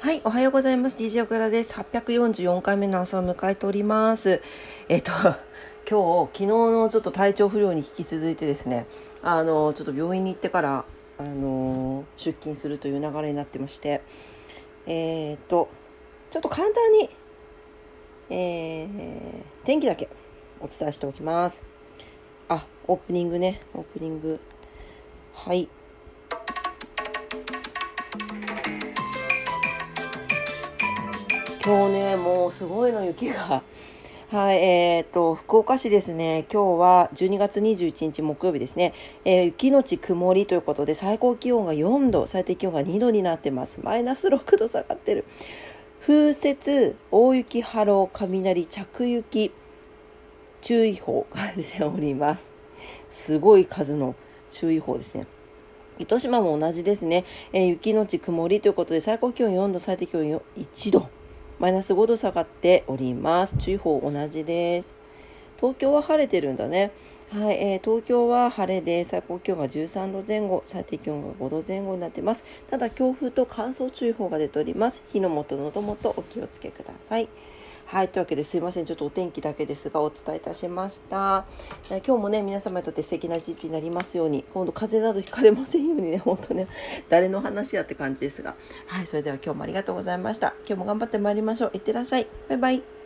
はい、おはようございます。DJ 岡田です。844回目の朝を迎えております。えっと、今日、昨日のちょっと体調不良に引き続いてですね、あの、ちょっと病院に行ってから、あの、出勤するという流れになってまして、えーっと、ちょっと簡単に、えー天気だけお伝えしておきます。あ、オープニングね、オープニング。はい。今日ね、もうすごいの雪が。はい、えー、と、福岡市ですね、今日は12月21日木曜日ですね、えー雪のち曇りということで、最高気温が4度、最低気温が2度になってます。マイナス6度下がってる。風雪、大雪、波浪、雷、着雪、注意報が出ております。すごい数の注意報ですね。糸島も同じですね、えー雪のち曇りということで最高気温4度最低気温1度マイナス5度下がっております。注意報同じです。東京は晴れてるんだね。はい、えー東京は晴れで最高気温が13度前後最低気温が5度前後になってます。ただ強風と乾燥注意報が出ております。火の元喉元お気をつけください。はい。というわけですいません。ちょっとお天気だけですがお伝えいたしました。今日もね、皆様にとって素敵な一日になりますように、今度風邪などひかれませんようにね、本当ね、誰の話やって感じですが。はい。それでは今日もありがとうございました。今日も頑張ってまいりましょう。いってらっしゃい。バイバイ。